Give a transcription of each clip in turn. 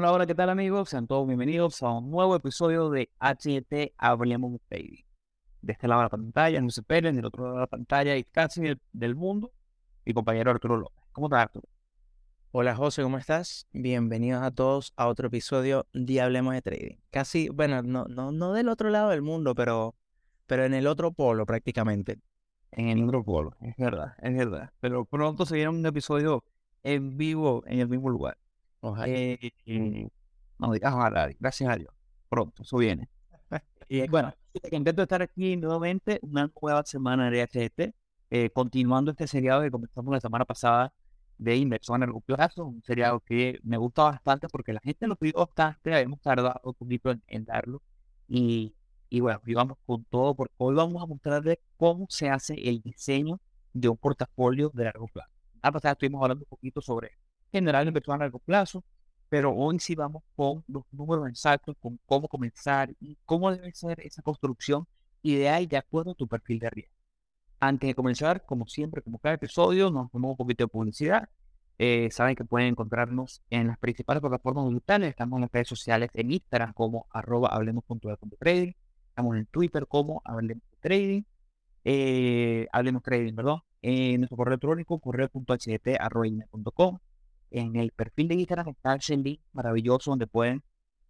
Hola, hola, ¿qué tal amigos? Sean todos bienvenidos a un nuevo episodio de HT Hablemos Baby. De este lado de la pantalla, no se esperen, del otro lado de la pantalla y casi del, del mundo, mi compañero Arturo López. ¿Cómo estás, Arturo? Hola José, ¿cómo estás? Bienvenidos a todos a otro episodio de Hablemos de Trading. Casi, bueno, no, no, no del otro lado del mundo, pero, pero en el otro polo prácticamente. En el otro polo, es verdad, es verdad. Pero pronto se viene un episodio en vivo en el mismo lugar. Ojalá. Eh, eh, no digas ojalá, gracias a Dios. Pronto, eso viene. y bueno, intento estar aquí nuevamente una nueva semana de HT, eh, continuando este seriado que comenzamos la semana pasada de inversión a largo plazo, un seriado que me gusta bastante porque la gente lo pidió bastante, habíamos tardado un poquito en, en darlo y, y bueno, y vamos con todo porque hoy vamos a mostrarles cómo se hace el diseño de un portafolio de largo plazo. La pasada estuvimos hablando un poquito sobre general inversión a largo plazo, pero hoy sí vamos con los números exactos, con cómo comenzar y cómo debe ser esa construcción ideal de acuerdo a tu perfil de riesgo. Antes de comenzar, como siempre, como cada episodio, nos tomamos un poquito de publicidad. Eh, saben que pueden encontrarnos en las principales plataformas digitales. Estamos en las redes sociales en Instagram como arroba. Estamos en Twitter como hablemos trading. Eh, hablemos trading, perdón. En nuestro correo electrónico, correo.ht.com. En el perfil de Instagram está el link maravilloso donde pueden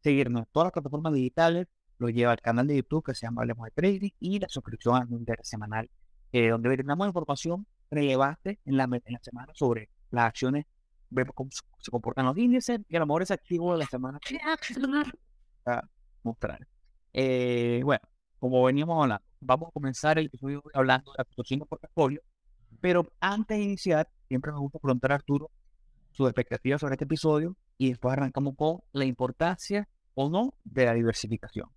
seguirnos en todas las plataformas digitales. Lo lleva al canal de YouTube que se llama Hablemos de Trading y la suscripción a newsletter semanal, eh, donde brindamos información relevante en la, en la semana sobre las acciones, vemos cómo se, comportan los índices y a lo mejor ese activo de la semana para mostrar. Eh, bueno, como veníamos hablando, vamos a comenzar el episodio hablando de la construcción de portafolio, pero antes de iniciar, siempre me gusta preguntar a Arturo sus expectativas sobre este episodio y después arrancamos con la importancia o no de la diversificación.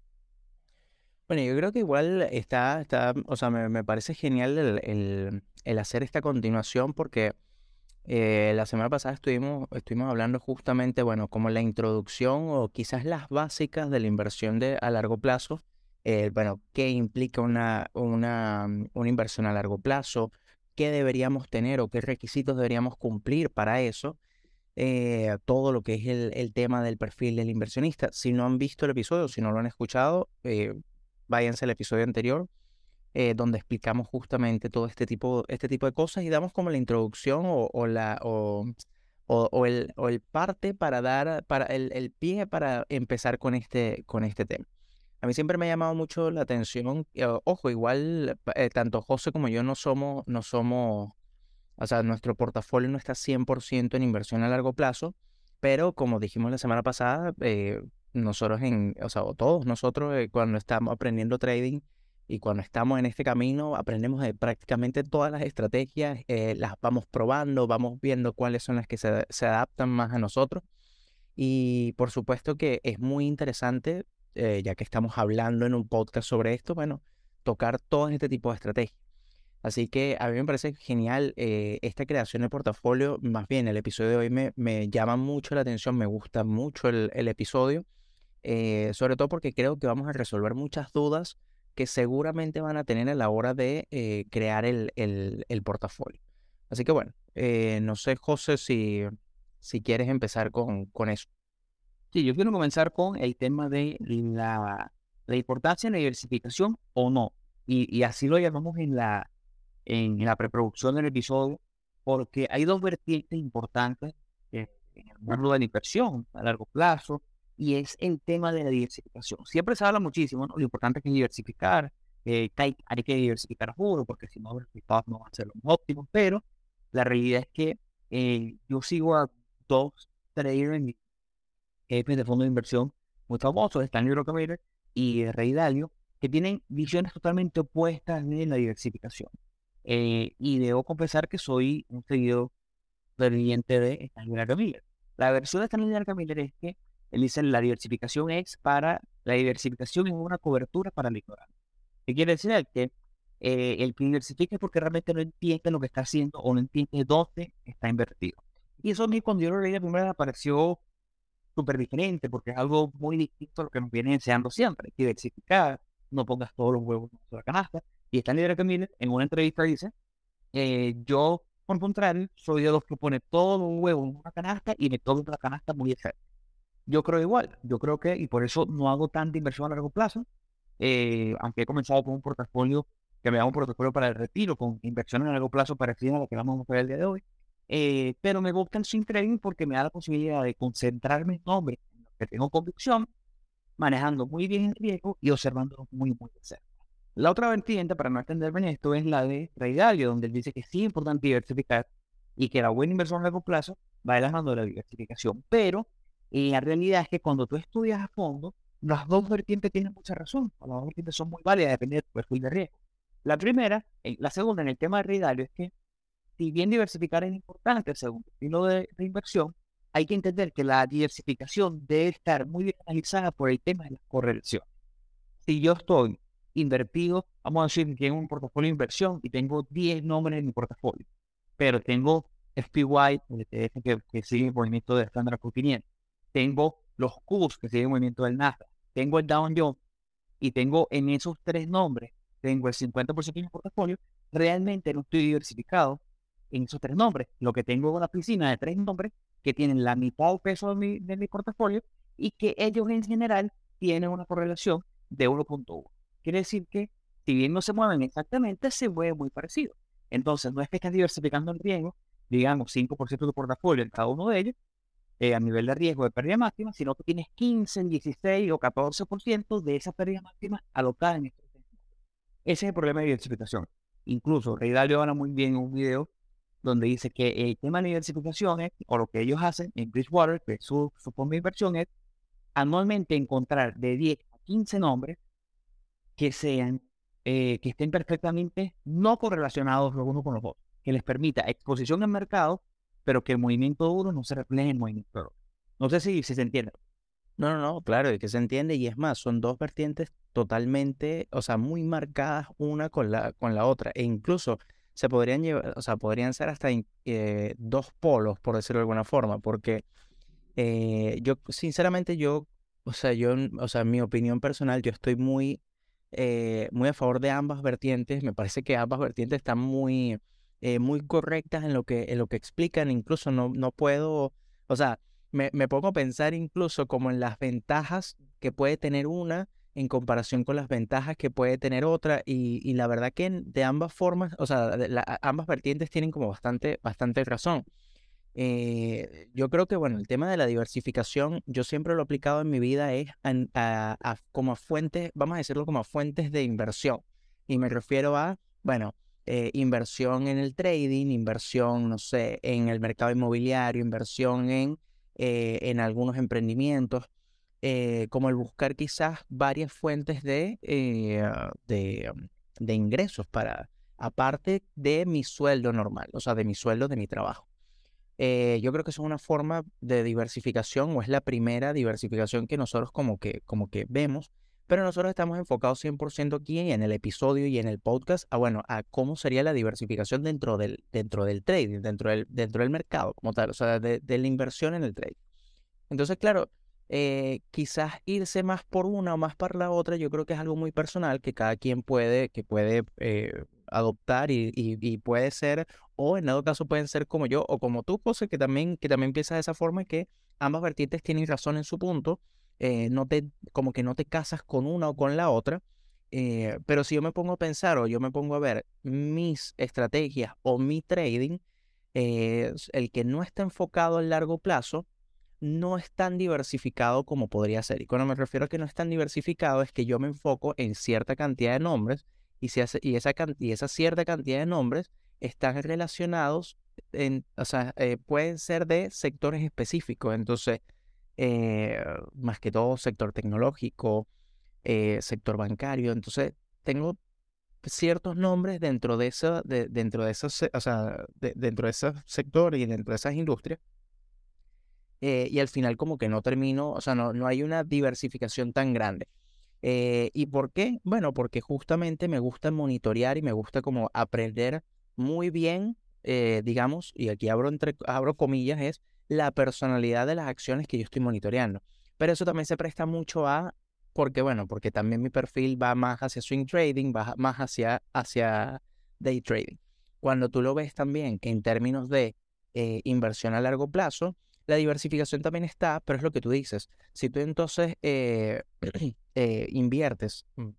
Bueno, yo creo que igual está, está o sea, me, me parece genial el, el, hacer esta continuación porque eh, la semana pasada estuvimos, estuvimos hablando justamente, bueno, como la introducción o quizás las básicas de la inversión de, a largo plazo. Eh, bueno, qué implica una, una, una inversión a largo plazo, qué deberíamos tener o qué requisitos deberíamos cumplir para eso. Eh, todo lo que es el, tema del perfil del inversionista. Si no han visto el episodio, si no lo han escuchado, eh, váyanse al episodio anterior, eh, donde explicamos justamente todo este tipo, este tipo de cosas y damos como la introducción o, la, o, el, o el parte para dar, para el, el pie para empezar con este, con este tema. A mí siempre me ha llamado mucho la atención, ojo, igual tanto José como yo no somos, no somos o sea, nuestro portafolio no está 100% en inversión a largo plazo, pero como dijimos la semana pasada, eh, nosotros, en, o sea, todos nosotros eh, cuando estamos aprendiendo trading y cuando estamos en este camino, aprendemos de prácticamente todas las estrategias, eh, las vamos probando, vamos viendo cuáles son las que se, se, adaptan más a nosotros. Y por supuesto que es muy interesante, eh, ya que estamos hablando en un podcast sobre esto, bueno, tocar todo este tipo de estrategias. Así que a mí me parece genial eh, esta creación de portafolio. Más bien, el episodio de hoy me, llama mucho la atención, me gusta mucho el, episodio, eh, sobre todo porque creo que vamos a resolver muchas dudas que seguramente van a tener a la hora de crear el, portafolio. Así que bueno, no sé, José, si, si quieres empezar con, con eso. Sí, yo quiero comenzar con el tema de la, la importancia de la diversificación o no. Y, y así lo llamamos en la, en la preproducción del episodio, porque hay dos vertientes importantes en el mundo de la inversión a largo plazo, y es el tema de la diversificación. Siempre se habla muchísimo, ¿no? Lo importante es que diversificar, eh, hay, que diversificar a juro, porque si no, los resultados no van a ser los óptimos, pero la realidad es que eh, yo sigo a dos traders, jefes de fondo de inversión muy famosos, Stanley Rockefeller y Rey Dalio, que tienen visiones totalmente opuestas de la diversificación. Eh, y debo confesar que soy un seguidor ferviente de Stanley Miller. La versión de Stanley Miller es que él dice la diversificación es para, la diversificación es una cobertura para el ignorante. ¿Qué quiere decir? Que eh, el que diversifica es porque realmente no entiende lo que está haciendo o no entiende dónde está invertido. Y eso a mí cuando yo lo leí la primera vez me pareció súper diferente porque es algo muy distinto a lo que nos viene enseñando siempre. Diversificar, no pongas todos los huevos en sola canasta. Y Stanley Drake Miller en una entrevista dice, eh, yo, por contrario, soy de los que pone todos los huevos en una canasta y me tomo la canasta muy cerca. Yo creo igual, yo creo que, y por eso no hago tanta inversión a largo plazo, eh, aunque he comenzado con un portafolio que me da un portafolio para el retiro, con inversiones a largo plazo parecidas a lo que vamos a ver el día de hoy. Eh, pero me gusta el swing trading porque me da la posibilidad de concentrarme en nombres en que tengo convicción, manejando muy bien el riesgo y observándolo muy, muy de cerca. La otra vertiente, para no extenderme en esto, es la de Ray Dalio, donde él dice que sí es importante diversificar y que la buena inversión a largo plazo va de la de la diversificación. Pero la realidad es que cuando tú estudias a fondo, las dos vertientes tienen mucha razón. Las dos vertientes son muy válidas, depende de tu perfil de riesgo. La primera, la segunda en el tema de Dalio es que si bien diversificar es importante según el estilo de, inversión, hay que entender que la diversificación debe estar muy bien analizada por el tema de la correlación. Si yo estoy invertido, vamos a decir que tengo un portafolio de inversión y tengo 10 nombres en mi portafolio, pero tengo SPY, el ETF que, que sigue el movimiento de Standard Poor's 500, tengo los Qs que siguen el movimiento del Nasdaq, tengo el Dow Jones y tengo en esos tres nombres, tengo el 50% de mi portafolio, realmente no estoy diversificado en esos tres nombres. Lo que tengo es una piscina de tres nombres que tienen la mitad del peso de mi, de mi portafolio y que ellos en general tienen una correlación de 1.1. Quiere decir que si bien no se mueven exactamente, se mueve muy parecido. Entonces, no es que estés diversificando el riesgo, digamos 5% de tu portafolio en cada uno de ellos, eh, a nivel de riesgo de pérdida máxima, sino que tienes 15, 16 o 14% de esa pérdida máxima alocada en estos Ese es el problema de diversificación. Incluso Rey Dalio habla muy bien en un video donde dice que el tema de diversificación es, o lo que ellos hacen en Bridgewater, que su, su forma de inversión es anualmente encontrar de 10 a 15 nombres que sean, eh, que estén perfectamente no correlacionados los unos con los otros, que les permita exposición al mercado, pero que el movimiento de uno no se refleje en el movimiento de otro. No sé si, si se entiende. No, no, no, claro, es que se entiende y es más, son dos vertientes totalmente, o sea, muy marcadas una con la, con la otra. E incluso se podrían llevar, o sea, podrían ser hasta eh, dos polos, por decirlo de alguna forma, porque eh, yo, sinceramente, yo, o sea, yo, o sea, mi opinión personal, yo estoy muy, eh, muy a favor de ambas vertientes. Me parece que ambas vertientes están muy, muy correctas en lo que, en lo que explican. Incluso no, no puedo, o sea, me, me pongo a pensar incluso como en las ventajas que puede tener una en comparación con las ventajas que puede tener otra y, la verdad que de ambas formas, o sea, ambas vertientes tienen como bastante, bastante razón. Eh, yo creo que, bueno, el tema de la diversificación, yo siempre lo he aplicado en mi vida es a, como fuentes, vamos a decirlo como fuentes de inversión. Y me refiero a, bueno, eh, inversión en el trading, inversión, no sé, en el mercado inmobiliario, inversión en, eh, en algunos emprendimientos. Eh, como el buscar quizás varias fuentes de, eh, de, um, de, ingresos para, aparte de mi sueldo normal, o sea, de mi sueldo de mi trabajo. Eh, yo creo que es una forma de diversificación o es la primera diversificación que nosotros como que, como que vemos, pero nosotros estamos enfocados 100% aquí en el episodio y en el podcast a, bueno, a cómo sería la diversificación dentro del, dentro del trading, dentro del, dentro del mercado como tal, o sea, de, de la inversión en el trading. Entonces, claro, eh, quizás irse más por una o más por la otra, yo creo que es algo muy personal que cada quien puede, que puede eh, adoptar y, puede ser, o en dado caso pueden ser como yo o como tú, José, que también, que también piensas de esa forma, que ambas vertientes tienen razón en su punto, eh, no te, como que no te casas con una o con la otra. pero si yo me pongo a pensar o yo me pongo a ver mis estrategias o mi trading, el que no está enfocado a largo plazo, no es tan diversificado como podría ser. Y cuando me refiero a que no es tan diversificado es que yo me enfoco en cierta cantidad de nombres y, esa, y esa cierta cantidad de nombres están relacionados, en, o sea, eh, pueden ser de sectores específicos. Entonces, eh, más que todo sector tecnológico, eh, sector bancario. Entonces, tengo ciertos nombres dentro de, esa, dentro de o sea, dentro de ese sector y dentro de esas industrias eh, y al final como que no termino, o sea, no, no hay una diversificación tan grande. Eh, ¿Y por qué? Bueno, porque justamente me gusta monitorear y me gusta como aprender muy bien, eh, digamos, y aquí abro, entre, abro comillas, es la personalidad de las acciones que yo estoy monitoreando. Pero eso también se presta mucho a, porque bueno, porque también mi perfil va más hacia swing trading, va más hacia, hacia day trading. Cuando tú lo ves también en términos de inversión a largo plazo, la diversificación también está, pero es lo que tú dices. Si tú entonces eh, eh, inviertes mm,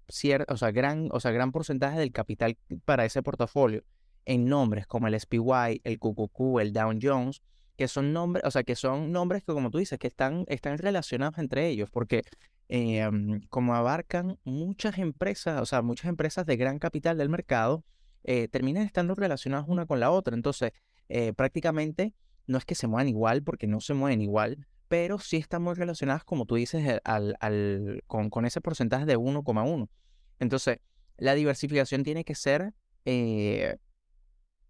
o, sea, gran, o sea, gran porcentaje del capital para ese portafolio en nombres como el SPY, el QQQ, el Dow Jones, que son nombres, o sea, que son nombres que, como tú dices, que están, están relacionados entre ellos, porque em, como abarcan muchas empresas, o sea, muchas empresas de gran capital del mercado, eh, terminan estando relacionadas una con la otra. Entonces, eh, prácticamente no es que se muevan igual, porque no se mueven igual, pero sí están muy relacionadas, como tú dices, eh, al, con, con, ese porcentaje de 1,1. Entonces, la diversificación tiene que ser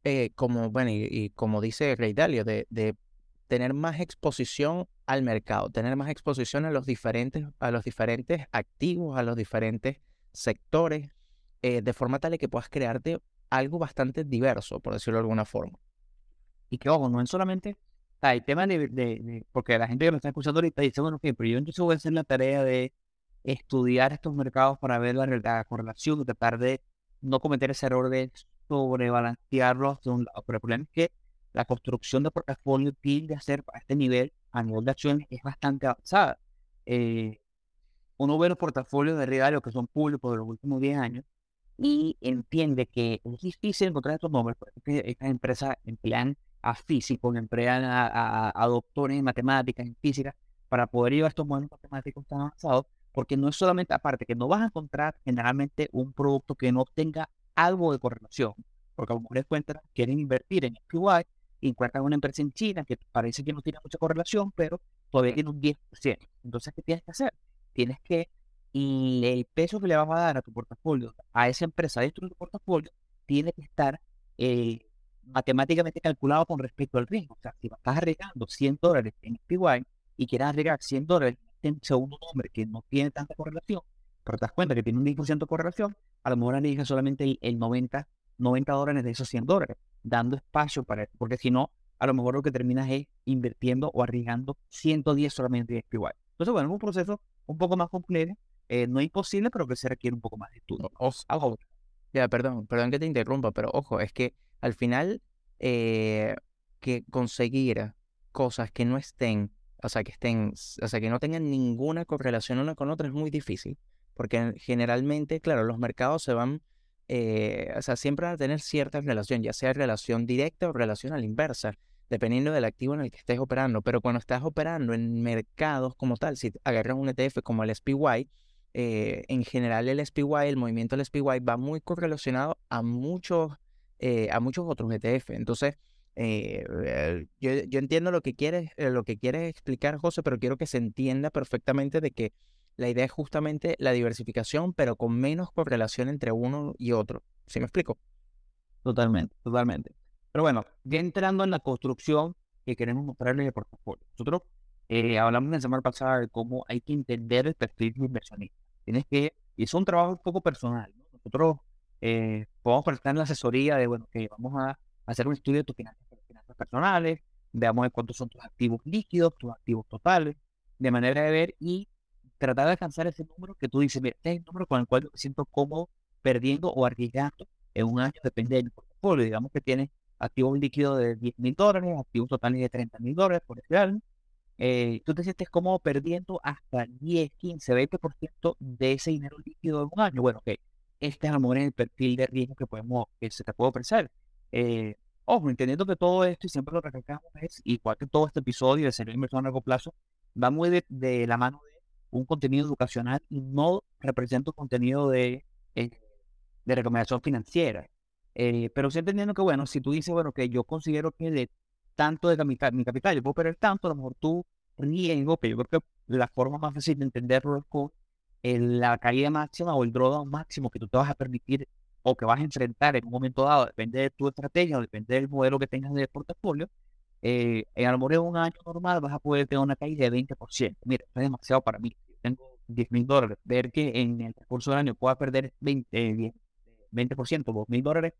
eh, como, bueno, y, como dice Rey Dalio, de, de, tener más exposición al mercado, tener más exposición a los diferentes, a los diferentes activos, a los diferentes sectores, eh, de forma tal que puedas crearte algo bastante diverso, por decirlo de alguna forma. Y que, ojo, no es solamente el tema de, porque la gente que me está escuchando ahorita dice, bueno, ok, pero yo entonces voy a hacer la tarea de estudiar estos mercados para ver la, la correlación, tratar de no cometer ese error de sobrebalancearlos. Pero el problema es que la construcción de portafolio tiende a ser a este nivel, a nivel de acciones, es bastante avanzada. Eh, uno ve los portafolios de regalio que son públicos de los últimos 10 años y entiende que es difícil encontrar estos nombres, porque estas empresas emplean a físicos, emplean a, a, doctores en matemáticas, en física, para poder llevar estos modelos matemáticos tan avanzados, porque no es solamente, aparte que no vas a encontrar generalmente un producto que no obtenga algo de correlación, porque a lo mejor encuentran, quieren invertir en SPY y encuentran una empresa en China que parece que no tiene mucha correlación, pero todavía tiene un 10%. Entonces, ¿qué tienes que hacer? Tienes que, y el peso que le vas a dar a tu portafolio, a esa empresa dentro de tu portafolio, tiene que estar eh, matemáticamente calculado con respecto al riesgo. O sea, si estás arriesgando 100 dólares en SPY y quieres arriesgar 100 dólares en segundo nombre que no tiene tanta correlación, pero te das cuenta que tiene un 10% de correlación, a lo mejor arriesga solamente el, 90, 90 dólares de esos 100 dólares, dando espacio para eso, porque si no, a lo mejor lo que terminas es invirtiendo o arriesgando 110 solamente en SPY. Entonces, bueno, es un proceso un poco más complejo, eh, no imposible, pero que se requiere un poco más de estudio. Ojo, ya, perdón, perdón que te interrumpa, pero ojo, es que al final eh, que conseguir cosas que no estén, o sea, que estén, o sea, que no tengan ninguna correlación una con otra es muy difícil porque generalmente, claro, los mercados se van, eh, o sea, siempre van a tener cierta relación, ya sea relación directa o relación a la inversa, dependiendo del activo en el que estés operando. Pero cuando estás operando en mercados como tal, si agarras un ETF como el SPY, eh, en general el SPY, el movimiento del SPY va muy correlacionado a muchos, eh, a muchos otros ETF. Entonces, yo, yo, entiendo lo que quieres, lo que quieres explicar, José, pero quiero que se entienda perfectamente de que la idea es justamente la diversificación, pero con menos correlación entre uno y otro. ¿Sí me explico? Totalmente, totalmente. Pero bueno, ya entrando en la construcción que queremos mostrarles el portafolio. Nosotros eh, hablamos la semana pasada de cómo hay que entender el perfil de inversionista. Tienes que, y es un trabajo un poco personal. Nosotros eh, podemos prestar la asesoría de, bueno, que vamos a hacer un estudio de tus finanzas, finanzas personales, veamos cuántos son tus activos líquidos, tus activos totales, de manera de ver y tratar de alcanzar ese número que tú dices, mira, este es el número con el cual yo me siento cómodo perdiendo o arriesgando en un año, depende del portafolio. Digamos que tiene activos líquidos de 10 mil dólares, activos totales de 30 mil dólares, por ejemplo. Eh, tú te sientes cómodo perdiendo hasta 10, 15, 20% de ese dinero líquido en un año. Bueno, ok, este es a lo mejor el perfil de riesgo que podemos, que se te puede ofrecer. Eh, ojo, entendiendo que todo esto, y siempre lo recalcamos, es igual que todo este episodio de ser inversión a largo plazo, va muy de, de la mano de un contenido educacional y no representa un contenido de, eh, de recomendación financiera. Eh, pero sí entendiendo que, bueno, si tú dices, bueno, que yo considero que de tanto de mi, mi capital yo puedo perder tanto, a lo mejor tú riesgo, pero yo creo que la forma más fácil de entenderlo es con la caída máxima o el drawdown máximo que tú te vas a permitir o que vas a enfrentar en un momento dado, depende de tu estrategia o depende del modelo que tengas de portafolio, eh, en a lo mejor en un año normal vas a poder tener una caída de 20%. Mira, eso es demasiado para mí tengo 10 mil dólares, ver que en el curso del año pueda perder 20, 20%, 2 mil dólares,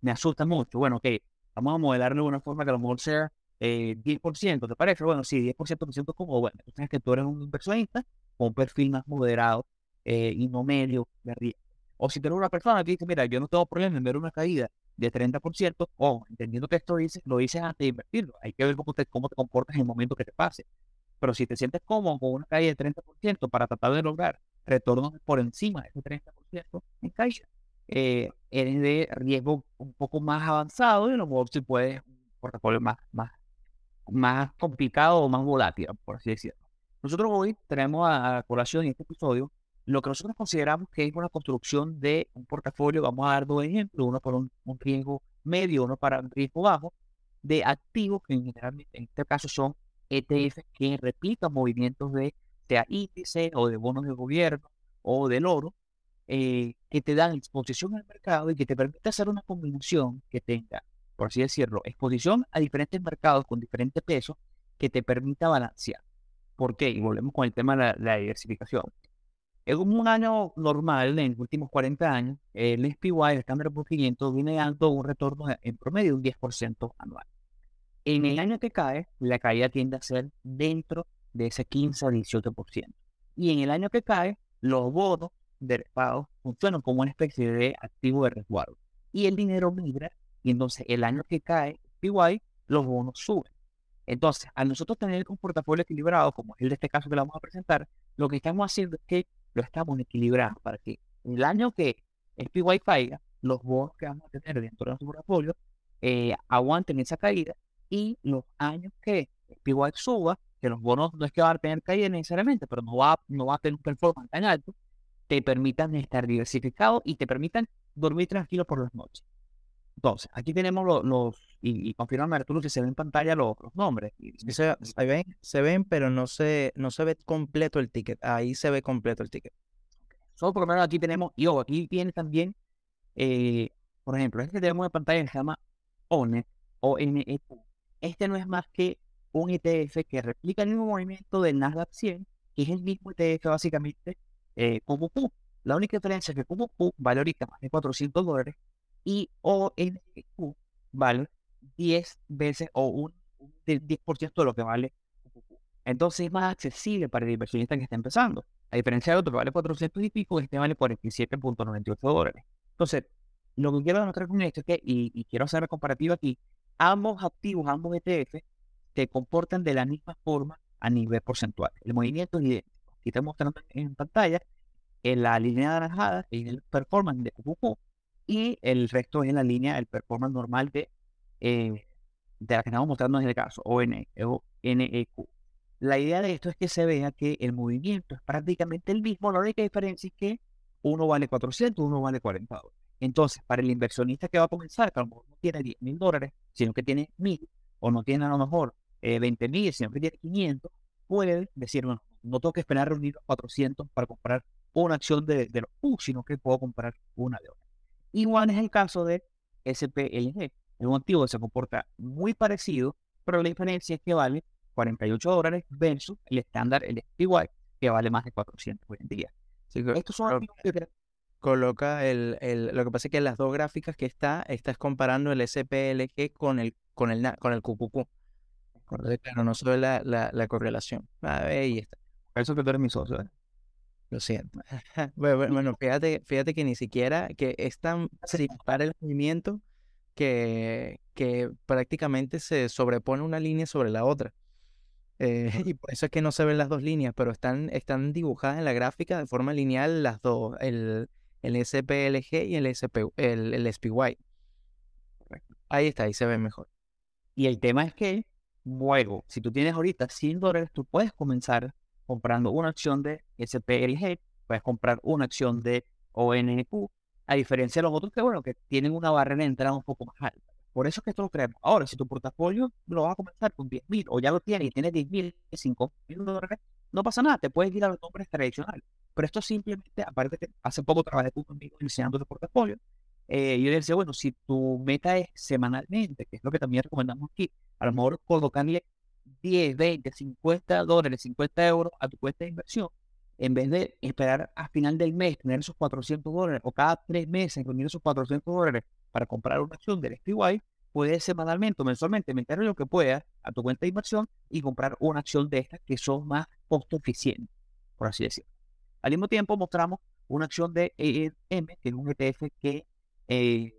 me asusta mucho. Bueno, ok, vamos a modelarlo de una forma que a lo mejor sea eh, 10%, ¿te parece? Bueno, sí, 10% me siento como, bueno, tú sabes que tú eres un inversionista con un perfil más moderado eh, y no medio de riesgo. O si eres una persona que dice, mira, yo no tengo problema en ver una caída de 30%, o entendiendo que esto dice, lo dices antes de invertirlo. Hay que ver cómo te, comportas en el momento que te pase. Pero si te sientes cómodo con una caída de 30% para tratar de lograr retornos por encima de ese 30% en caixa, eh, eres de riesgo un poco más avanzado y a lo mejor si puedes un portafolio más, más, más complicado o más volátil, por así decirlo. Nosotros hoy tenemos a, colación en este episodio lo que nosotros consideramos que es una construcción de un portafolio, vamos a dar dos ejemplos, uno para un, riesgo medio, uno para un riesgo bajo, de activos que generalmente en este caso son ETF que replican movimientos de sea índice o de bonos de gobierno o del oro, eh, que te dan exposición al mercado y que te permite hacer una combinación que tenga, por así decirlo, exposición a diferentes mercados con diferentes pesos que te permita balancear. ¿Por qué? Y volvemos con el tema de la, diversificación. En un año normal, en los últimos 40 años, el SPY, el Standard Poor's 500, viene dando un retorno en promedio de un 10% anual. En el año que cae, la caída tiende a ser dentro de ese 15 a 18%. Y en el año que cae, los bonos derivados funcionan como una especie de activo de resguardo. Y el dinero migra, y entonces el año que cae PY, los bonos suben. Entonces, a nosotros tener un portafolio equilibrado, como es el de este caso que le vamos a presentar, lo que estamos haciendo es que lo estamos equilibrando para que el año que el PY caiga, los bonos que vamos a tener dentro de nuestro portafolio eh, aguanten esa caída y los años que el PY suba, que los bonos no es que van a tener caída necesariamente, pero no va, no va a tener un performance tan alto, te permitan estar diversificados y te permitan dormir tranquilo por las noches. Entonces, aquí tenemos los, y, y confirma Arturo si se ven en pantalla los, nombres. se, ven, se ven, pero no se, no se ve completo el ticket. Ahí se ve completo el ticket. Solo por lo menos aquí tenemos, y ojo, aquí tiene también, eh, por ejemplo, este que tenemos en pantalla se llama ONE o NEQ. Este no es más que un ETF que replica el mismo movimiento del Nasdaq 100, que es el mismo ETF básicamente eh, como La única diferencia es que como vale ahorita más de 400 dólares y ONQ vale 10 veces o un, 10% de lo que vale Entonces es más accesible para el inversionista que está empezando. A diferencia de otro que vale 400 y pico, este vale 47.98 dólares. Entonces, lo que quiero demostrar con esto es que, y, quiero hacer la comparativa aquí, ambos activos, ambos ETF, se comportan de la misma forma a nivel porcentual. El movimiento es idéntico aquí estoy mostrando en pantalla, en la línea anaranjada es el performance de QQQ y el resto es en la línea, el performance normal de, eh, de la que estamos mostrando en este caso, ONEQ. E la idea de esto es que se vea que el movimiento es prácticamente el mismo, la única diferencia es que uno vale 400, uno vale 40 dólares. Entonces, para el inversionista que va a comenzar, que a lo mejor no tiene 10 mil dólares, sino que tiene mil, o no tiene a lo mejor eh, 20 mil, sino que tiene 500, puede decir, bueno, no tengo que esperar reunir los 400 para comprar una acción de, de los U, sino que puedo comprar una de otra. Igual es el caso de SPLG. Es un activo que se comporta muy parecido, pero la diferencia es que vale 48 dólares versus el estándar, el SPY, que vale más de 400 hoy en día. estos son Coloca el, el, lo que pasa es que las dos gráficas que está, estás comparando el SPLG con el, con el, con el QQQ. Claro, no solo la, la, la correlación. Ah, ahí está. Eso que tú eres mi socio. ¿eh? Lo siento. bueno, fíjate, fíjate que ni siquiera que es tan para el movimiento que, que prácticamente se sobrepone una línea sobre la otra. Eh, y por eso es que no se ven las dos líneas, pero están, están dibujadas en la gráfica de forma lineal las dos, el, el SPLG y el, SP, el, el SPY. Ahí está, ahí se ve mejor. Y el tema es que, luego, si tú tienes ahorita 100 dólares, tú puedes comenzar comprando una acción de SPLG, puedes comprar una acción de ONQ, a diferencia de los otros que, bueno, que tienen una barrera de entrada un poco más alta. Por eso es que esto lo creemos. Ahora, si tu portafolio lo vas a comenzar con 10 mil o ya lo tienes y tienes 10 mil, 5 mil dólares, no pasa nada, te puedes ir a los nombres tradicionales. Pero esto simplemente, aparte que hace poco trabajé conmigo enseñando tu portafolio, eh, yo decía, bueno, si tu meta es semanalmente, que es lo que también recomendamos aquí, a lo mejor colocarle 10, 20, 50 dólares, 50 euros a tu cuenta de inversión, en vez de esperar a final del mes tener esos 400 dólares o cada tres meses reunir esos 400 dólares para comprar una acción del SPY, puedes semanalmente o mensualmente meter lo que puedas a tu cuenta de inversión y comprar una acción de estas que son más costo eficientes, por así decirlo. Al mismo tiempo mostramos una acción de EM, que es un ETF que eh,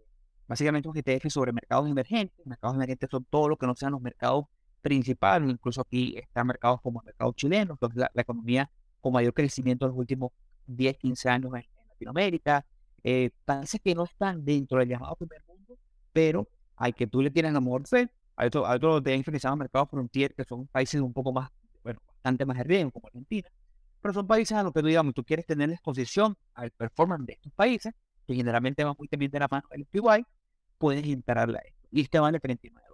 básicamente un ETF sobre mercados emergentes. Mercados emergentes son todo lo que no sean los mercados principales, incluso aquí están mercados como el mercado chileno, que la, la economía con mayor crecimiento en los últimos 10, 15 años en, Latinoamérica. Eh, países que no están dentro del llamado primer mundo, pero hay que tú le tienes amor fe. Hay otros otro de llaman mercados frontier, que son países un poco más, bueno, bastante más riesgo, como Argentina. Pero son países a los que tú, digamos, tú quieres tener exposición al performance de estos países, que generalmente van muy también de la mano del PY, puedes entrarle a esto. Y este vale 39 dólares.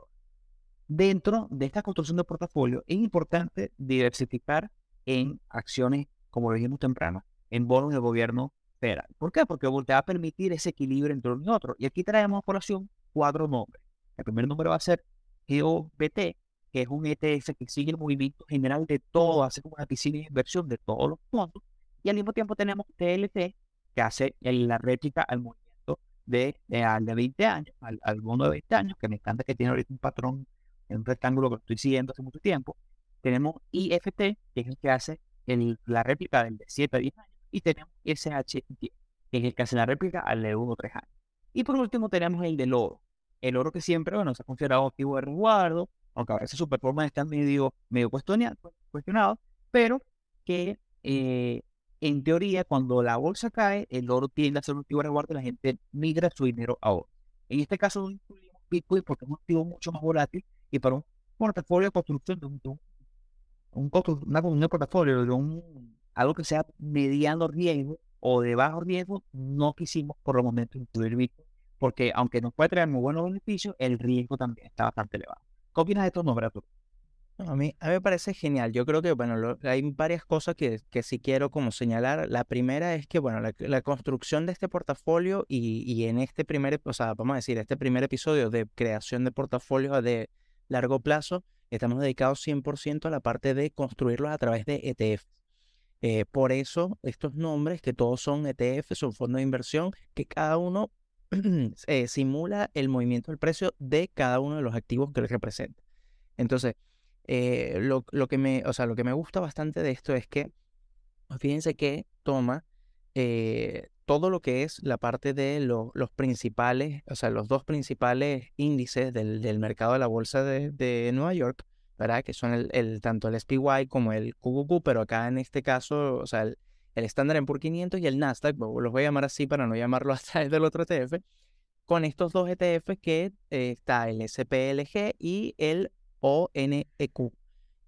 Dentro de esta construcción de portafolio, es importante diversificar en acciones, como lo dijimos temprano, en bonos del gobierno federal. ¿Por qué? Porque te va a permitir ese equilibrio entre uno y otro. Y aquí traemos a colación cuatro nombres. El primer nombre va a ser GOBT, que es un ETF que sigue el movimiento general de todo, hace como una piscina de inversión de todos los fondos. Y al mismo tiempo tenemos TLT, que hace la réplica al movimiento de, de, 20 años, al, al, bono de 20 años, que me encanta que tiene ahorita un patrón en un rectángulo que estoy siguiendo hace mucho tiempo. Tenemos IFT, que es el que hace la réplica del de 7 a 10 años. Y tenemos SH10, que es el que hace la réplica al de 1 a 3 años. Y por último tenemos el del oro. El oro que siempre, bueno, se ha considerado activo de resguardo, aunque a veces su performance está medio, medio cuestionado, pero que eh, en teoría cuando la bolsa cae, el oro tiende a ser un activo de resguardo y la gente migra su dinero a oro. En este caso no incluimos Bitcoin porque es un activo mucho más volátil y para un portafolio de construcción de un, un, una, un portafolio de un, algo que sea mediano riesgo o de bajo riesgo, no quisimos por el momento incluir Bitcoin porque aunque nos puede traer muy buenos beneficios, el riesgo también está bastante elevado. ¿Qué opinas de estos nombres, a, mí, a mí me parece genial. Yo creo que, bueno, hay varias cosas que, que sí quiero como señalar. La primera es que, bueno, la, construcción de este portafolio y, y, en este primer, o sea, vamos a decir, este primer episodio de creación de portafolio de largo plazo, estamos dedicados 100% a la parte de construirlos a través de ETF. Eh, por eso, estos nombres, que todos son ETF, son fondos de inversión, que cada uno eh, simula el movimiento del precio de cada uno de los activos que le representa. Entonces, eh, lo, que me, o sea, lo que me gusta bastante de esto es que, fíjense que toma todo lo que es la parte de los principales, o sea, los dos principales índices del, mercado de la bolsa de, Nueva York, ¿verdad? Que son el, tanto el SPY como el QQQ, pero acá en este caso, o sea, el, el Standard Poor's 500 y el Nasdaq, los voy a llamar así para no llamarlo a través del otro ETF, con estos dos ETFs que eh, está el SPLG y el ONEQ,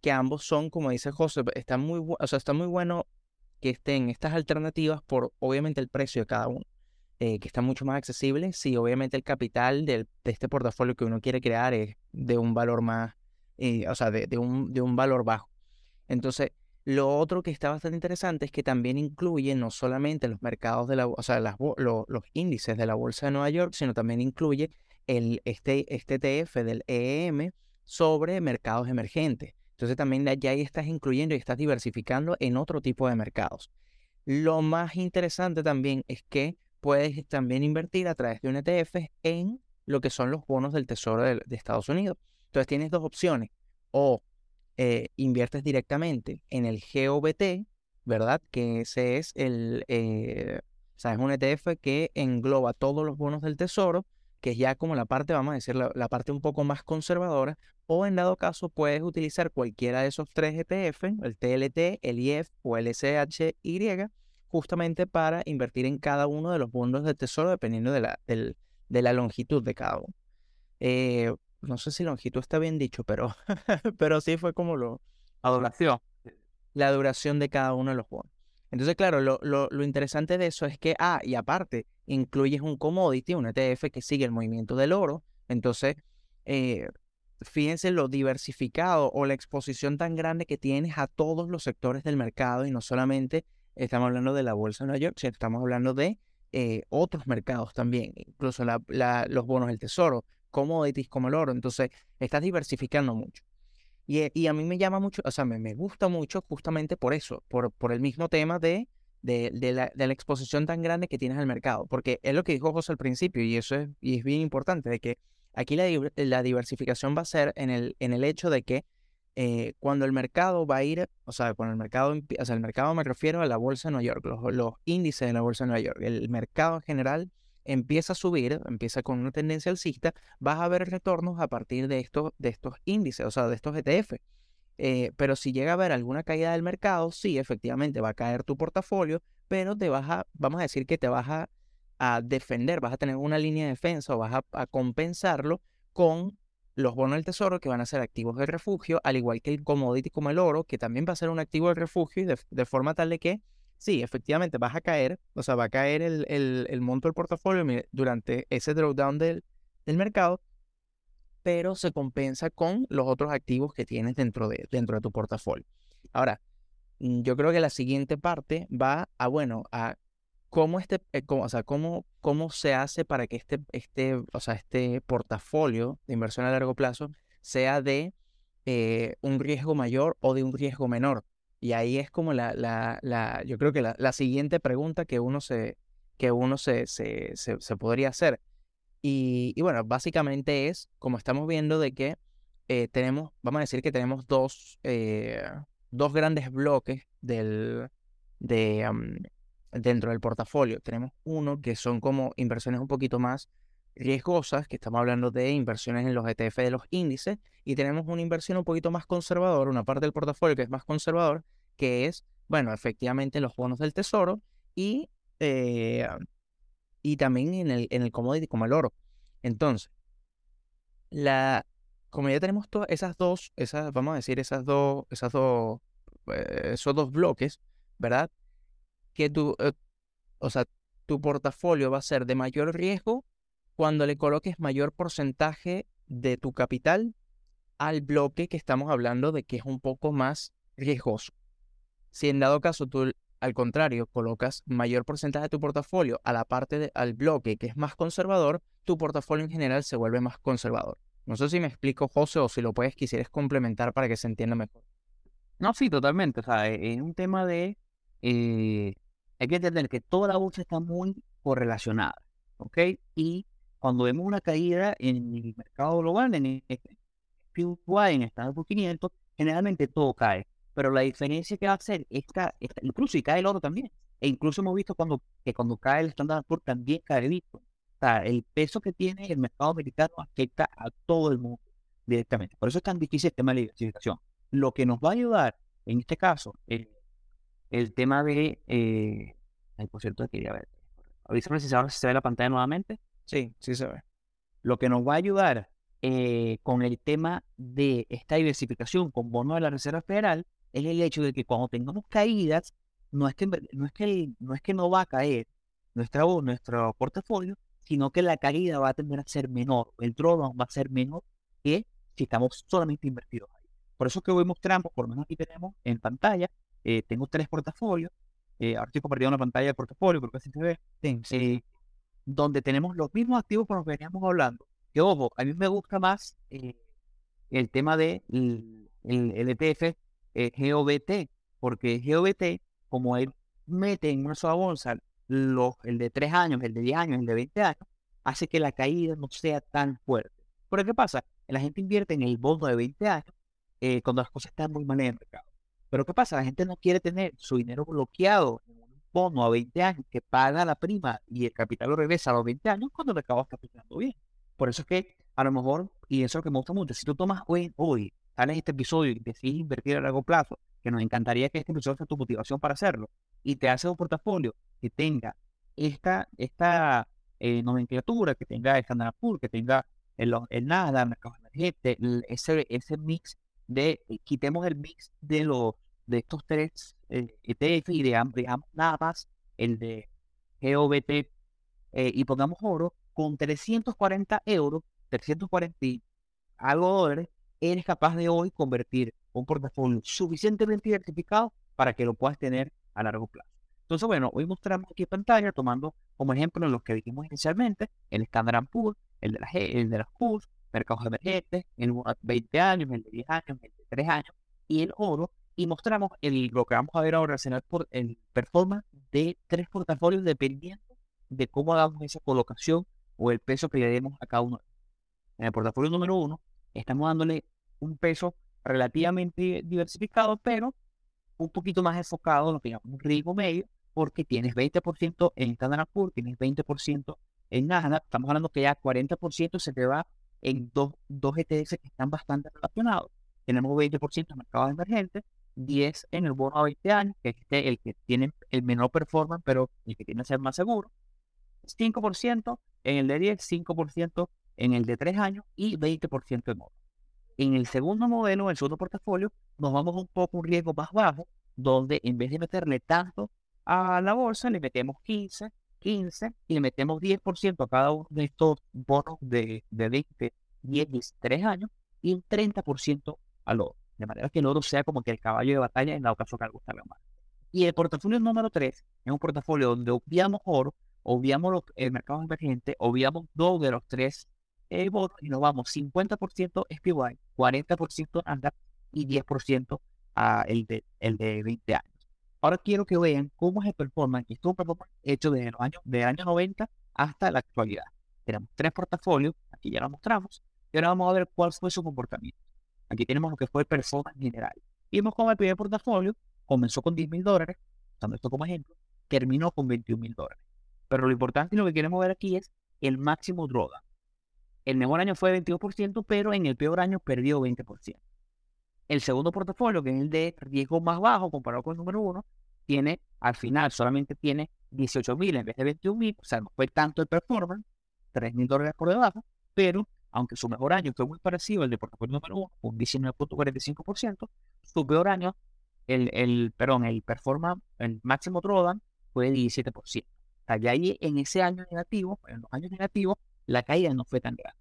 que ambos son, como dice José, está muy, o sea, está muy bueno que estén estas alternativas por obviamente el precio de cada uno, eh, que está mucho más accesible si obviamente el capital de este portafolio que uno quiere crear es de un valor más, eh, o sea, de, un, de un valor bajo. Entonces, lo otro que está bastante interesante es que también incluye no solamente los mercados de la, o sea, los índices de la bolsa de Nueva York, sino también incluye el, este, este del EEM sobre mercados emergentes. Entonces también ya ahí estás incluyendo y estás diversificando en otro tipo de mercados. Lo más interesante también es que puedes también invertir a través de un ETF en lo que son los bonos del Tesoro de, Estados Unidos. Entonces tienes dos opciones. O eh, inviertes directamente en el GOBT, ¿verdad? Que ese es el, eh, es un ETF que engloba todos los bonos del tesoro, que es ya como la parte, vamos a decir, la, parte un poco más conservadora, o en dado caso puedes utilizar cualquiera de esos tres ETF, el TLT, el IF o el SHY, justamente para invertir en cada uno de los bonos del tesoro dependiendo de la, de la longitud de cada uno. Eh, no sé si longitud está bien dicho, pero, pero sí fue como lo... La duración. La duración de cada uno de los bonos. Entonces, claro, lo, lo, lo, interesante de eso es que, ah, y aparte, incluyes un commodity, un ETF que sigue el movimiento del oro. Entonces, eh, fíjense lo diversificado o la exposición tan grande que tienes a todos los sectores del mercado y no solamente estamos hablando de la bolsa de Nueva York, sino estamos hablando de eh, otros mercados también, incluso los bonos del tesoro, commodities como el oro. Entonces, estás diversificando mucho. Y, eh, y a mí me llama mucho, o sea, me, me gusta mucho justamente por eso, por, por el mismo tema de, de, de, la, de, la, exposición tan grande que tienes al mercado. Porque es lo que dijo José al principio, y eso es, y es bien importante, de que aquí la, la diversificación va a ser en el, en el hecho de que eh, cuando el mercado va a ir, o sea, cuando el mercado, o sea, el mercado me refiero a la bolsa de Nueva York, los, los índices de la bolsa de Nueva York, el mercado en general empieza a subir, empieza con una tendencia alcista, vas a ver retornos a partir de estos, de estos índices, o sea, de estos ETF. Eh, pero si llega a haber alguna caída del mercado, sí, efectivamente va a caer tu portafolio, pero te vas a, vamos a decir que te vas a, defender, vas a tener una línea de defensa o vas a, compensarlo con los bonos del tesoro que van a ser activos de refugio, al igual que el commodity como el oro, que también va a ser un activo de refugio y de, forma tal de que, sí, efectivamente vas a caer, o sea, va a caer el, monto del portafolio durante ese drawdown del, del mercado, pero se compensa con los otros activos que tienes dentro de, dentro de tu portafolio. Ahora, mm, yo creo que la siguiente parte va a, bueno, a cómo este, eh, o sea, cómo, cómo se hace para que este, este, o sea, este portafolio de inversión a largo plazo sea de eh, un riesgo mayor o de un riesgo menor. Y ahí es como la, la, la yo creo que la, la, siguiente pregunta que uno se, que uno se, se, se podría hacer. Y, bueno, básicamente es, como estamos viendo, de que eh, tenemos, vamos a decir que tenemos dos, eh, dos grandes bloques del, de, dentro del portafolio. Tenemos uno que son como inversiones un poquito más riesgosas, que estamos hablando de inversiones en los ETF de los índices, y tenemos una inversión un poquito más conservadora, una parte del portafolio que es más conservador, que es, bueno, efectivamente los bonos del tesoro y eh, y también en el, en el commodity como el oro. Entonces, la, como ya tenemos todas esas dos, esas, vamos a decir, esas dos, esas dos, eh, esos dos bloques, ¿verdad? Que tu, eh, o sea, tu portafolio va a ser de mayor riesgo cuando le coloques mayor porcentaje de tu capital al bloque que estamos hablando de que es un poco más riesgoso. Si en dado caso tú al contrario, colocas mayor porcentaje de tu portafolio a la parte del al bloque que es más conservador, tu portafolio en general se vuelve más conservador. No sé si me explico, José, o si lo puedes, quisieras complementar para que se entienda mejor. No, sí, totalmente. O sea, e, es un tema de... Eh, hay que entender que toda la bolsa está muy correlacionada, ¿ok? Y cuando vemos una caída en el mercado global, en el PY, en Estados 500, generalmente todo cae pero la diferencia que va a hacer esta, esta incluso si cae el oro también, e incluso hemos visto cuando, que cuando cae el Standard Poor's también cae el Bitcoin. O sea, el peso que tiene el mercado americano afecta a todo el mundo directamente. Por eso es tan difícil el tema de la diversificación. Lo que nos va a ayudar, en este caso, el, el tema de... Eh, ay, por cierto, quería ver. Avísame si se ve la pantalla nuevamente. Sí, sí se ve. Lo que nos va a ayudar eh, con el tema de esta diversificación con bonos de la Reserva Federal es el hecho de que cuando tengamos caídas, no es que no, es que, no, es que no va a caer nuestra, nuestro portafolio, sino que la caída va a tender a ser menor, el drawdown va a ser menor que si estamos solamente invertidos ahí. Por eso que hoy mostramos, por lo menos aquí tenemos en pantalla, eh, tengo tres portafolios, eh, ahora estoy compartiendo una pantalla de portafolio, creo que así se ve, eh, donde tenemos los mismos activos que veníamos hablando. Que ojo, a mí me gusta más eh, el tema de el, el ETF eh, GOBT, porque GOBT, como él mete en una sola bolsa los, el de 3 años, el de 10 años, el de 20 años, hace que la caída no sea tan fuerte. Pero ¿qué pasa? La gente invierte en el bono de 20 años eh, cuando las cosas están muy mal en el mercado. Pero ¿qué pasa? La gente no quiere tener su dinero bloqueado bono a 20 años que paga la prima y el capital lo regresa a los 20 años cuando mercado está funcionando bien. Por eso es que a lo mejor, y eso es lo que me gusta mucho, si tú tomas hoy, sales este episodio y decides invertir a largo plazo, que nos encantaría que este episodio sea tu motivación para hacerlo, y te hace un portafolio que tenga esta, esta eh, nomenclatura, que tenga el Standard Poor's, que tenga el, el NASDAQ, el mercado emergente, ese, ese mix de, quitemos el mix de los de estos tres eh, ETF y de digamos nada más el de GOBT eh, y pongamos oro con 340 euros, 340 algo dólares, eres capaz de hoy convertir un portafolio suficientemente diversificado para que lo puedas tener a largo plazo. Entonces, bueno, hoy mostramos aquí en pantalla, tomando como ejemplo los que dijimos inicialmente, el Standard Poor's, el de, la, el de las PUS, mercados emergentes, el 20 años, el de 10 años, el de 3 años y el oro, y mostramos el, lo que vamos a ver ahora, el, performance de tres portafolios dependiendo de cómo hagamos esa colocación o el peso que le demos a cada uno. En el portafolio número uno, estamos dándole un peso relativamente diversificado, pero un poquito más enfocado en lo que llamamos riesgo medio, porque tienes 20% en Standard Poor's, tienes 20% en nada, estamos hablando que ya 40% se te va en dos, dos ETS que están bastante relacionados. Tenemos 20% en mercados emergentes, 10 en el bono a 20 años, que es este, el que tiene el menor performance, pero el que tiene que ser más seguro. 5% en el de 10, 5% en el de 3 años y 20% en otro. En el segundo modelo, el segundo portafolio, nos vamos un poco un riesgo más bajo, donde en vez de meterle tanto a la bolsa, le metemos 15, 15 y le metemos 10% a cada uno de estos bonos de, de 20, 10 3 años y un 30% al oro. De manera que el oro sea como que el caballo de batalla en la ocasión que algo salga mal. Y el portafolio número 3 es un portafolio donde obviamos oro, obviamos los, el mercado emergente, obviamos dos de los tres eh, bonos y nos vamos 50% SPY, 40% ANDA y 10% a el, de, el de 20 años. Ahora quiero que vean cómo es el performance, esto es un performance hecho desde los años, de años 90 hasta la actualidad. Tenemos tres portafolios, aquí ya lo mostramos, y ahora vamos a ver cuál fue su comportamiento. Aquí tenemos lo que fue el performance general. Vimos cómo el primer portafolio comenzó con 10 mil dólares, usando esto como ejemplo, terminó con 21 mil dólares. Pero lo importante y lo que queremos ver aquí es el máximo drawdown. El mejor año fue 22%, pero en el peor año perdió 20%. El segundo portafolio, que es el de riesgo más bajo comparado con el número uno, tiene, al final, solamente tiene 18 mil en vez de 21 mil, o sea, no fue tanto el performance, 3 mil dólares por debajo, pero aunque su mejor año fue muy parecido al de portafolio número uno, un 19.45%, su peor año, el, el, perdón, el performance, el máximo drawdown fue 17%. O sea, ya ahí en ese año negativo, en los años negativos, la caída no fue tan grande.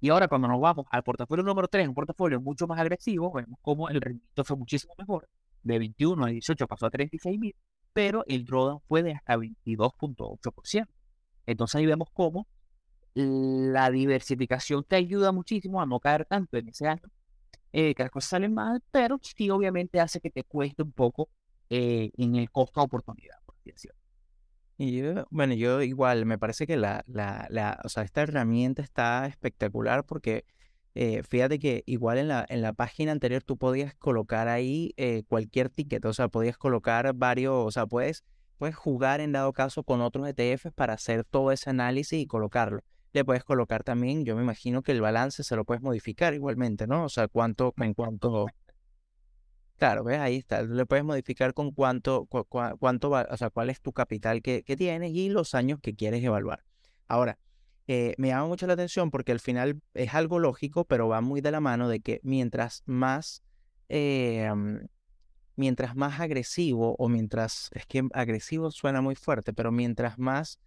Y ahora cuando nos vamos al portafolio número 3, un portafolio mucho más agresivo, vemos como el rendimiento fue muchísimo mejor. De 21 a 18 pasó a 36 mil, pero el drawdown fue de hasta 22.8%. Entonces ahí vemos cómo la diversificación te ayuda muchísimo a no caer tanto en ese año, eh, que las cosas salen mal, pero sí obviamente hace que te cueste un poco eh, en el costo oportunidad, por decirlo. Y yo, bueno, yo igual, me parece que la, la, la, o sea, esta herramienta está espectacular porque eh, fíjate que igual en la, en la página anterior tú podías colocar ahí eh, cualquier ticket, o sea, podías colocar varios, o sea, puedes, puedes jugar en dado caso con otros ETFs para hacer todo ese análisis y colocarlo. Le puedes colocar también, yo me imagino que el balance se lo puedes modificar igualmente, ¿no? O sea, cuánto, en cuánto Claro, ¿ves? Ahí está. Le puedes modificar con cuánto, cuánto o sea, cuál es tu capital que, tienes y los años que quieres evaluar. Ahora, eh, me llama mucho la atención porque al final es algo lógico, pero va muy de la mano de que mientras más, eh, mientras más agresivo o mientras, es que agresivo suena muy fuerte, pero mientras más,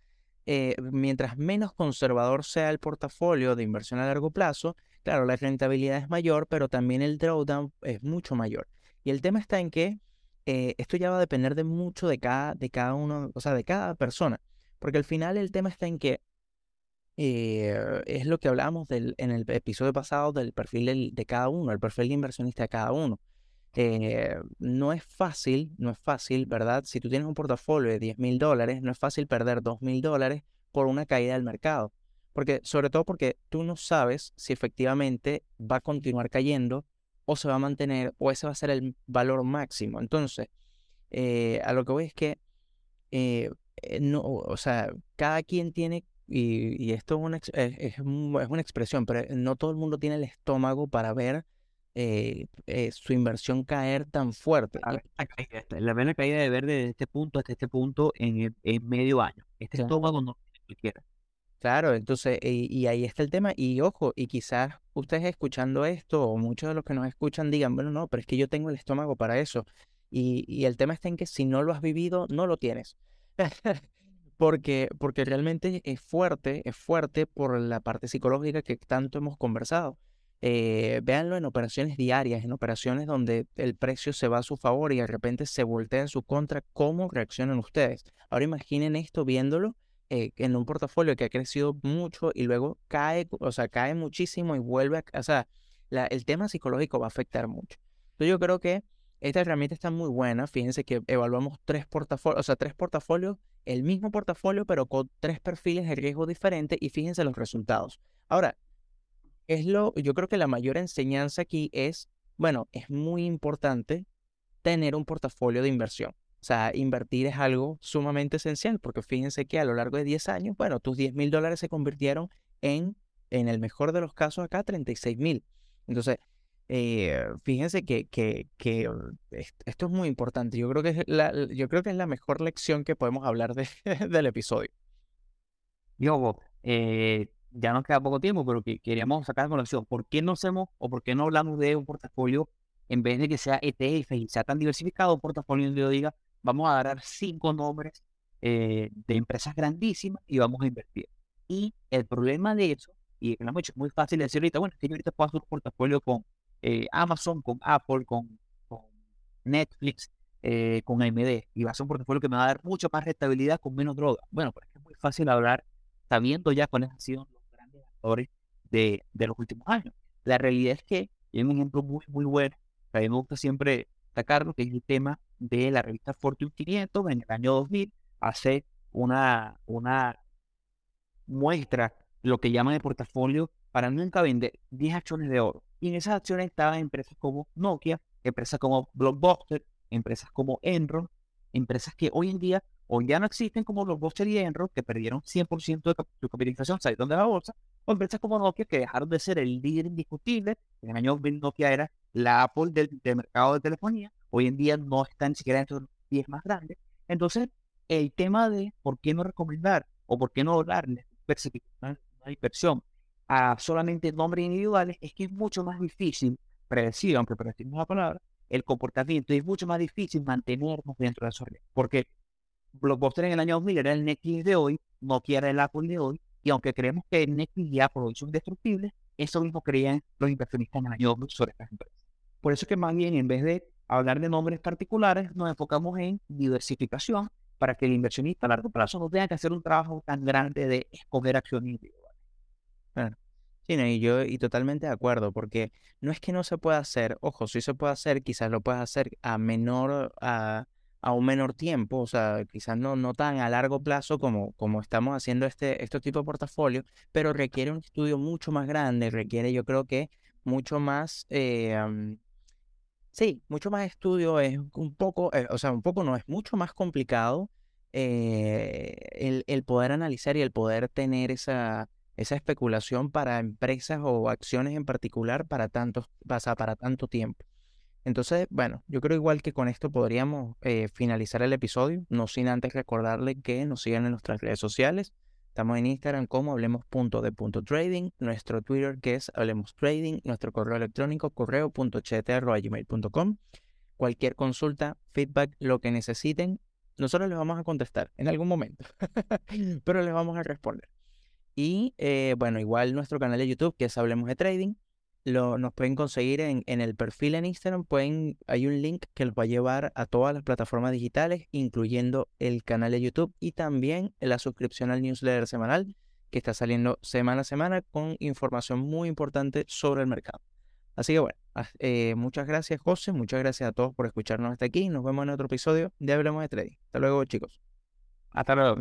eh, mientras menos conservador sea el portafolio de inversión a largo plazo, claro, la rentabilidad es mayor, pero también el drawdown es mucho mayor. Y el tema está en que eh, esto ya va a depender de mucho de cada, de cada uno, o sea, de cada persona. Porque al final el tema está en que eh, es lo que hablábamos del, en el episodio pasado del perfil de cada uno, el perfil de inversionista de cada uno. Eh, no es fácil, no es fácil, ¿verdad? Si tú tienes un portafolio de 10 mil dólares, no es fácil perder 2 mil dólares por una caída del mercado. Porque, sobre todo porque tú no sabes si efectivamente va a continuar cayendo o se va a mantener o ese va a ser el valor máximo. Entonces, eh, a lo que voy es que, eh, no, o sea, cada quien tiene, y, esto es una, es, una expresión, pero no todo el mundo tiene el estómago para ver su inversión caer tan fuerte. La, pena caída de ver desde este punto hasta este punto en, en medio año. Este estómago no cualquiera. Claro, entonces, y, ahí está el tema. Y ojo, y quizás ustedes escuchando esto, o muchos de los que nos escuchan digan, bueno, no, pero es que yo tengo el estómago para eso. Y, y el tema está en que si no lo has vivido, no lo tienes. porque, porque realmente es fuerte, es fuerte por la parte psicológica que tanto hemos conversado. Eh, véanlo en operaciones diarias, en operaciones donde el precio se va a su favor y de repente se voltea en su contra, ¿cómo reaccionan ustedes? Ahora imaginen esto viéndolo eh, en un portafolio que ha crecido mucho y luego cae, o sea, cae muchísimo y vuelve a, o sea, el tema psicológico va a afectar mucho. Entonces yo creo que esta herramienta está muy buena. Fíjense que evaluamos tres portafolios, o sea, tres portafolios, el mismo portafolio, pero con tres perfiles de riesgo diferentes y fíjense los resultados. Ahora, es lo, yo creo que la mayor enseñanza aquí es, bueno, es muy importante tener un portafolio de inversión. O sea, invertir es algo sumamente esencial porque fíjense que a lo largo de 10 años, bueno, tus 10 mil dólares se convirtieron en, en el mejor de los casos acá, 36 mil. Entonces, eh, fíjense que, que, que, esto es muy importante. Yo creo que es la, yo creo que es la mejor lección que podemos hablar de, del episodio. Yo, eh, ya nos queda poco tiempo, pero que queríamos sacar la lección. ¿Por qué no hacemos o por qué no hablamos de un portafolio en vez de que sea ETF y sea tan diversificado un portafolio donde yo diga, vamos a dar cinco nombres eh, de empresas grandísimas y vamos a invertir? Y el problema de eso, y lo hemos hecho muy fácil de decir ahorita, bueno, es que yo ahorita puedo hacer un portafolio con eh, Amazon, con Apple, con, Netflix, eh, con AMD, y va a ser un portafolio que me va a dar mucha más rentabilidad con menos droga. Bueno, pues es muy fácil hablar sabiendo ya cuáles han sido de, de los últimos años. La realidad es que, hay un ejemplo muy, muy bueno, que a mí me gusta siempre destacarlo, que es el tema de la revista Fortune 500 en el año 2000, hace una, una muestra, lo que llaman el portafolio, para nunca vender 10 acciones de oro. Y en esas acciones estaban empresas como Nokia, empresas como Blockbuster, empresas como Enron, empresas que hoy en día o ya no existen como Blockbuster y Enron, que perdieron 100% de su capitalización salieron de la bolsa, empresas como Nokia, que dejaron de ser el líder indiscutible. En el año 2000 Nokia era la Apple del, mercado de telefonía, hoy en día no está ni siquiera entre los 10 más grandes. Entonces, el tema de por qué no recomendar o por qué no darle una inversión a solamente nombres individuales es que es mucho más difícil predecir, aunque predecimos la palabra, el comportamiento y es mucho más difícil mantenernos dentro de esos riesgos. Porque Blockbuster en el año 2000 era el Netflix de hoy, no quiere el Apple de hoy, y aunque creemos que Netflix y Apple son indestructibles, eso mismo creían los inversionistas en el año 2000 sobre estas empresas. Por eso es que más bien, en vez de hablar de nombres particulares, nos enfocamos en diversificación para que el inversionista a largo plazo no tenga que hacer un trabajo tan grande de escoger acciones individuales. Sí, y yo y totalmente de acuerdo, porque no es que no se pueda hacer, ojo, sí se puede hacer, quizás lo puedas hacer a menor, a, a un menor tiempo, o sea, quizás no, no tan a largo plazo como, como estamos haciendo este, este tipo de portafolio, pero requiere un estudio mucho más grande, requiere yo creo que mucho más, eh, sí, mucho más estudio, es un poco, eh, o sea, un poco no, es mucho más complicado eh, el, el poder analizar y el poder tener esa esa especulación para empresas o acciones en particular para, tanto, para tanto tiempo. Entonces, bueno, yo creo igual que con esto podríamos eh, finalizar el episodio, no sin antes recordarle que nos sigan en nuestras redes sociales. Estamos en Instagram como hablemos.de.trading, nuestro Twitter que es Hablemos Trading, nuestro correo electrónico correo.chete.gmail.com. Cualquier consulta, feedback, lo que necesiten, nosotros les vamos a contestar en algún momento, pero les vamos a responder. Y eh, bueno, igual nuestro canal de YouTube, que es Hablemos de Trading, lo, nos pueden conseguir en, en, el perfil en Instagram. Pueden, hay un link que los va a llevar a todas las plataformas digitales, incluyendo el canal de YouTube y también la suscripción al newsletter semanal, que está saliendo semana a semana con información muy importante sobre el mercado. Así que bueno, eh, muchas gracias José, muchas gracias a todos por escucharnos hasta aquí. Nos vemos en otro episodio de Hablemos de Trading. Hasta luego chicos. Hasta luego.